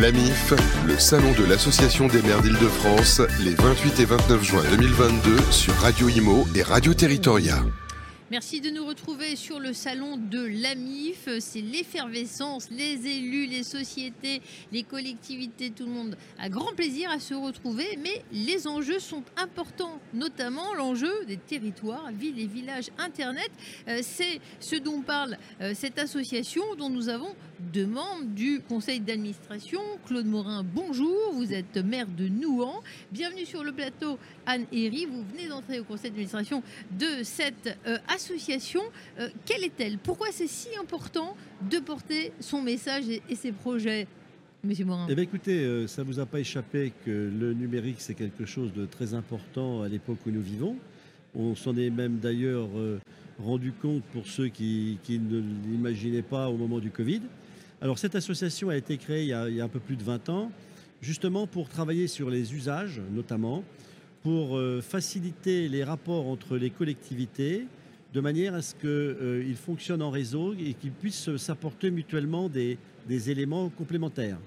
L'AMIF, le salon de l'Association des maires d'Île-de-France, les 28 et 29 juin 2022 sur Radio Imo et Radio Territoria. Merci de nous retrouver sur le salon de l'AMIF. C'est l'effervescence, les élus, les sociétés, les collectivités, tout le monde a grand plaisir à se retrouver, mais les enjeux sont importants, notamment l'enjeu des territoires, villes et villages Internet. Euh, c'est ce dont parle euh, cette association dont nous avons deux membres du conseil d'administration. Claude Morin, bonjour, vous êtes maire de Nouan. Bienvenue sur le plateau, Anne Herry. Vous venez d'entrer au conseil d'administration de cette association euh, euh, quelle est-elle? Pourquoi c'est si important de porter son message et, ses projets Monsieur Morin? Eh bien, écoutez, euh, ça ne vous a pas échappé que le numérique, c'est quelque chose de très important à l'époque où nous vivons. On s'en est même d'ailleurs euh, rendu compte pour ceux qui, ne l'imaginaient pas au moment du Covid. Alors, cette association a été créée il y a un peu plus de 20 ans, justement pour travailler sur les usages, notamment, pour faciliter les rapports entre les collectivités, de manière à ce qu'ils euh, fonctionnent en réseau et qu'ils puissent s'apporter mutuellement des, éléments complémentaires.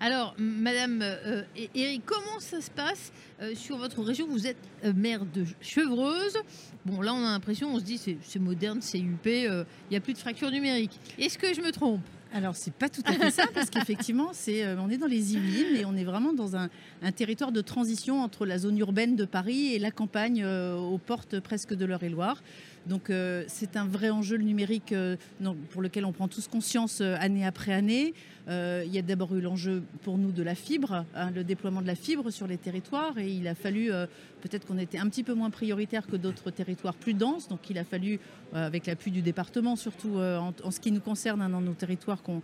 Alors, Madame euh, Eric, comment ça se passe euh, sur votre région? Vous êtes maire de Chevreuse. Bon, là, on a l'impression, on se dit, c'est moderne, c'est UP, il n'y a plus de fracture numérique. Est-ce que je me trompe? Alors, c'est pas tout à fait ça, parce qu'effectivement, c'est, on est dans les Yvelines et on est vraiment dans un, territoire de transition entre la zone urbaine de Paris et la campagne aux portes presque de l'Eure-et-Loire. Donc euh, c'est un vrai enjeu le numérique euh, pour lequel on prend tous conscience euh, année après année. il y a d'abord eu l'enjeu pour nous de la fibre, hein, le déploiement de la fibre sur les territoires et il a fallu peut-être qu'on était un petit peu moins prioritaire que d'autres territoires plus denses. Donc il a fallu, avec l'appui du département, surtout en, ce qui nous concerne hein, dans nos territoires, qu'on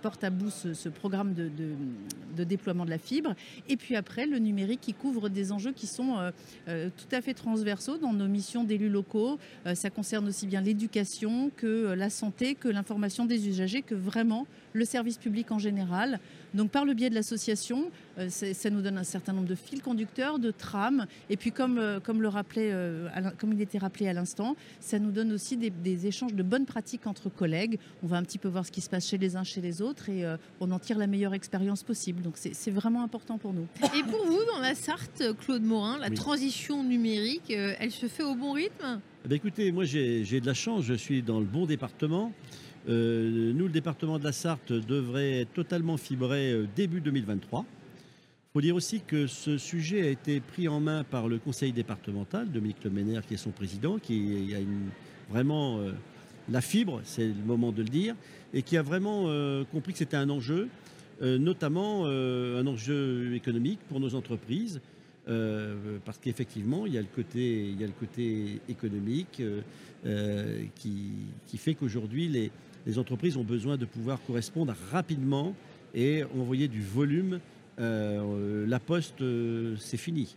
porte à bout ce, programme de, déploiement de la fibre. Et puis après, le numérique qui couvre des enjeux qui sont tout à fait transversaux dans nos missions d'élus locaux. Euh, ça concerne aussi bien l'éducation que euh, la santé, que l'information des usagers, que vraiment le service public en général. Donc par le biais de l'association, euh, ça nous donne un certain nombre de fils conducteurs, de trames, et puis comme, comme, le rappelait, comme il était rappelé à l'instant, ça nous donne aussi des, échanges de bonnes pratiques entre collègues. On va un petit peu voir ce qui se passe chez les uns, chez les autres, et on en tire la meilleure expérience possible. Donc c'est vraiment important pour nous. Et pour vous, dans la Sarthe, Claude Morin, la transition numérique, elle se fait au bon rythme? Eh ben, écoutez, moi j'ai de la chance, je suis dans le bon département. Euh, nous, le département de la Sarthe devrait être totalement fibré euh, début 2023. Il faut dire aussi que ce sujet a été pris en main par le conseil départemental, Dominique Leméner qui est son président, qui a vraiment euh, la fibre, c'est le moment de le dire, et qui a vraiment compris que c'était un enjeu, notamment un enjeu économique pour nos entreprises. Euh, parce qu'effectivement, il, y a le côté, il y a le côté économique euh, euh, qui, fait qu'aujourd'hui, les, les, entreprises ont besoin de pouvoir correspondre rapidement et envoyer du volume. la poste, c'est fini.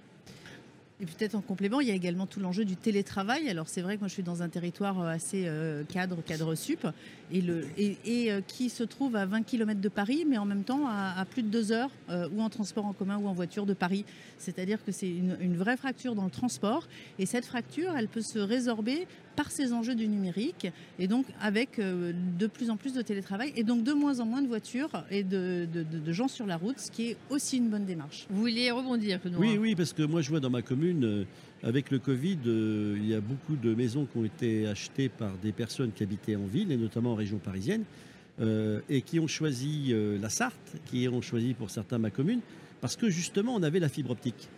Et peut-être en complément, il y a également tout l'enjeu du télétravail. Alors c'est vrai que moi je suis dans un territoire euh, assez euh, cadre, cadre sup, et, le, et, euh, qui se trouve à 20 km de Paris, mais en même temps à, plus de deux heures, ou en transport en commun ou en voiture de Paris. C'est-à-dire que c'est une, une, vraie fracture dans le transport, et cette fracture, elle peut se résorber par ces enjeux du numérique, et donc avec de plus en plus de télétravail, et donc de moins en moins de voitures et de, de, gens sur la route, ce qui est aussi une bonne démarche. Vous vouliez rebondir, Oui, oui, parce que moi je vois dans ma commune, euh, avec le Covid, euh, il y a beaucoup de maisons qui ont été achetées par des personnes qui habitaient en ville, et notamment en région parisienne, euh, et qui ont choisi la Sarthe, qui ont choisi pour certains ma commune, parce que justement, on avait la fibre optique.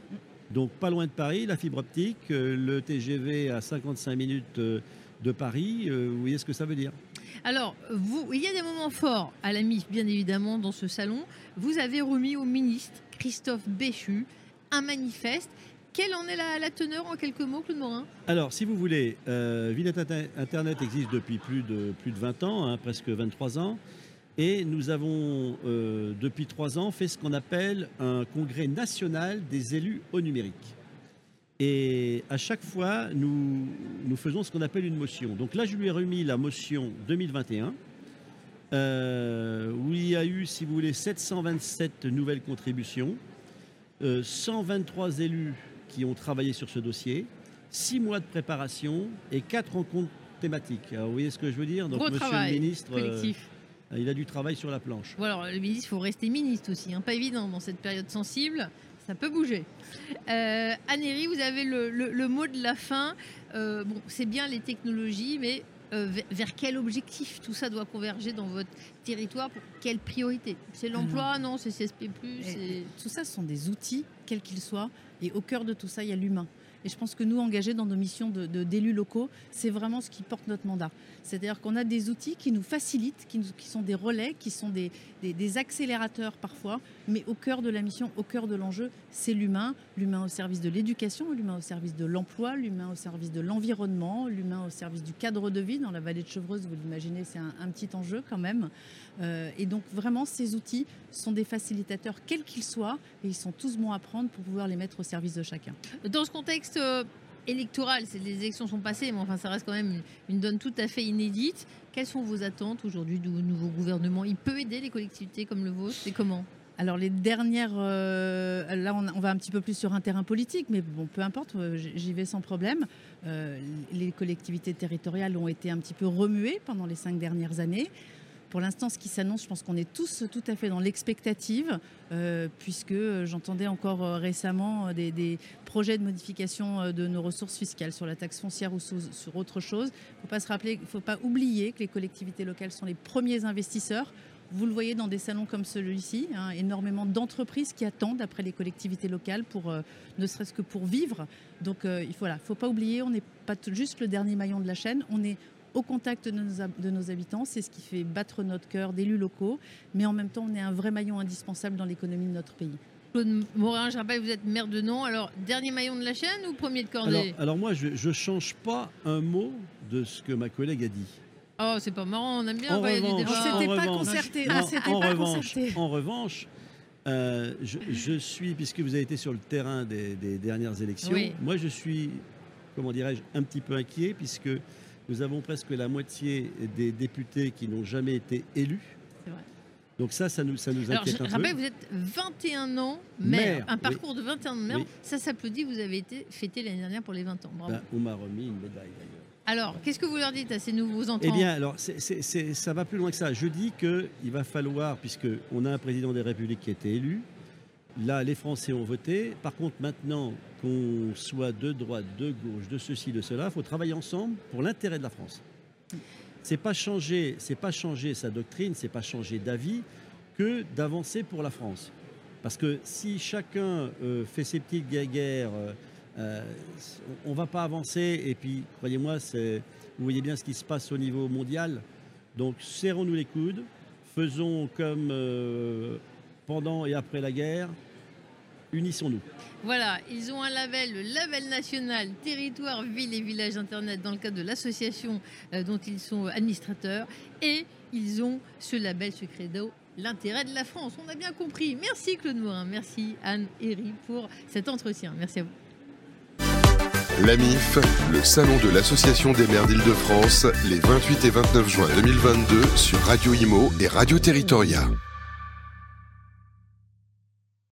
Donc pas loin de Paris, la fibre optique, le TGV à 55 minutes de Paris, vous voyez ce que ça veut dire? Alors, vous, il y a des moments forts à la MIF, bien évidemment, dans ce salon. Vous avez remis au ministre Christophe Béchu un manifeste quelle en est la, teneur en quelques mots, Claude Morin? Alors, si vous voulez, euh, Internet existe depuis plus de, plus de 20 ans, hein, presque 23 ans. Et nous avons, euh, depuis trois ans, fait ce qu'on appelle un congrès national des élus au numérique. Et à chaque fois, nous, faisons ce qu'on appelle une motion. Donc là, je lui ai remis la motion 2021, euh, où il y a eu, si vous voulez, 727 nouvelles contributions, 123 élus qui ont travaillé sur ce dossier, six mois de préparation et quatre rencontres thématiques. vous voyez ce que je veux dire? Donc, Monsieur le ministre, euh, il a du travail sur la planche. Bon, alors, le ministre, il faut rester ministre aussi. hein. Pas évident dans cette période sensible. Ça peut bouger. Euh, Annéry, vous avez le, le- le mot de la fin. Euh, bon, c'est bien les technologies, mais euh, vers, vers quel objectif tout ça doit converger dans votre territoire? Pour quelle priorité? C'est l'emploi? Non, c'est CSP+. Et tout ça ce sont des outils, quels qu'ils soient, et au cœur de tout ça, il y a l'humain. Et je pense que nous, engagés dans nos missions de- de- d'élus locaux, c'est vraiment ce qui porte notre mandat. C'est-à-dire qu'on a des outils qui nous facilitent, qui, sont des relais, qui sont des, accélérateurs parfois, mais au cœur de la mission, au cœur de l'enjeu, c'est l'humain. L'humain au service de l'éducation, l'humain au service de l'emploi, l'humain au service de l'environnement, l'humain au service du cadre de vie. Dans la vallée de Chevreuse, vous l'imaginez, c'est un, un petit enjeu quand même. Euh, et donc vraiment, ces outils sont des facilitateurs, quels qu'ils soient, et ils sont tous bons à prendre pour pouvoir les mettre au service de chacun. Dans ce contexte euh, électoral, les élections sont passées, mais enfin, ça reste quand même une, une donne tout à fait inédite. Quelles sont vos attentes aujourd'hui du nouveau gouvernement? Il peut aider les collectivités comme le vôtre? C'est comment? Alors les dernières, euh, là on, on va un petit peu plus sur un terrain politique, mais bon, peu importe, euh, j'y vais sans problème. Euh, les collectivités territoriales ont été un petit peu remuées pendant les cinq dernières années. Pour l'instant, ce qui s'annonce, je pense qu'on est tous tout à fait dans l'expectative, euh, puisque j'entendais encore euh, récemment euh, des, projets de modification de nos ressources fiscales sur la taxe foncière ou sur autre chose. Il ne faut pas oublier que les collectivités locales sont les premiers investisseurs. Vous le voyez dans des salons comme celui-ci, hein, énormément d'entreprises qui attendent après les collectivités locales pour, ne serait-ce que pour vivre. Donc il voilà, faut pas oublier, on n'est pas juste le dernier maillon de la chaîne, on est au contact de nos, hab- de nos habitants, c'est ce qui fait battre notre cœur d'élus locaux, mais en même temps on est un vrai maillon indispensable dans l'économie de notre pays. Claude Morin, je rappelle, vous êtes maire de Nantes. Alors, dernier maillon de la chaîne ou premier de Alors, cordée alors moi, je ne change pas un mot de ce que ma collègue a dit. Oh, c'est pas marrant, on aime bien En revanche. On s'était pas revanche, concerté, en- on s'était en pas revanche, concerté. en revanche, euh, je, je suis, puisque vous avez été sur le terrain des, des dernières élections, Oui. moi je suis, comment dirais-je, un petit peu inquiet, puisque nous avons presque la moitié des députés qui n'ont jamais été élus. C'est vrai. Donc ça, ça nous, ça nous Alors, je un rappelle, peu. vous êtes 21 ans maire. Maire, un oui. parcours de 21 ans de maire. Oui. Ça s'applaudit, vous avez été fêté l'année dernière pour les 20 ans. Bravo. Ben, on m'a remis une médaille d'ailleurs. Alors, qu'est-ce que vous leur dites à ces nouveaux entrants Eh bien, alors, ça va plus loin que ça. Je dis qu'il va falloir, puisque on a un président des Républiques qui a été élu, là, les Français ont voté. Par contre, maintenant, qu'on soit de droite, de gauche, de ceci, de cela, il faut travailler ensemble pour l'intérêt de la France. C'est pas pas changer sa doctrine, c'est pas changer d'avis que d'avancer pour la France. Parce que si chacun euh, fait ses petites guerres, euh, euh, on ne va pas avancer. Et puis, croyez-moi, vous voyez bien ce qui se passe au niveau mondial. Donc, serrons-nous les coudes, faisons comme pendant et après la guerre, unissons-nous. Voilà, ils ont un label, le label national Territoire, Ville et Village Internet dans le cadre de l'association euh, dont ils sont administrateurs. Et ils ont ce label, ce credo, l'intérêt de la France. On a bien compris. Merci Claude Morin, merci Anne Herry pour cet entretien. Merci à vous. L'AMIF, le salon de l'Association des maires d'Île-de-France, les 28 et 29 juin 2022 sur Radio Imo et Radio Territoria.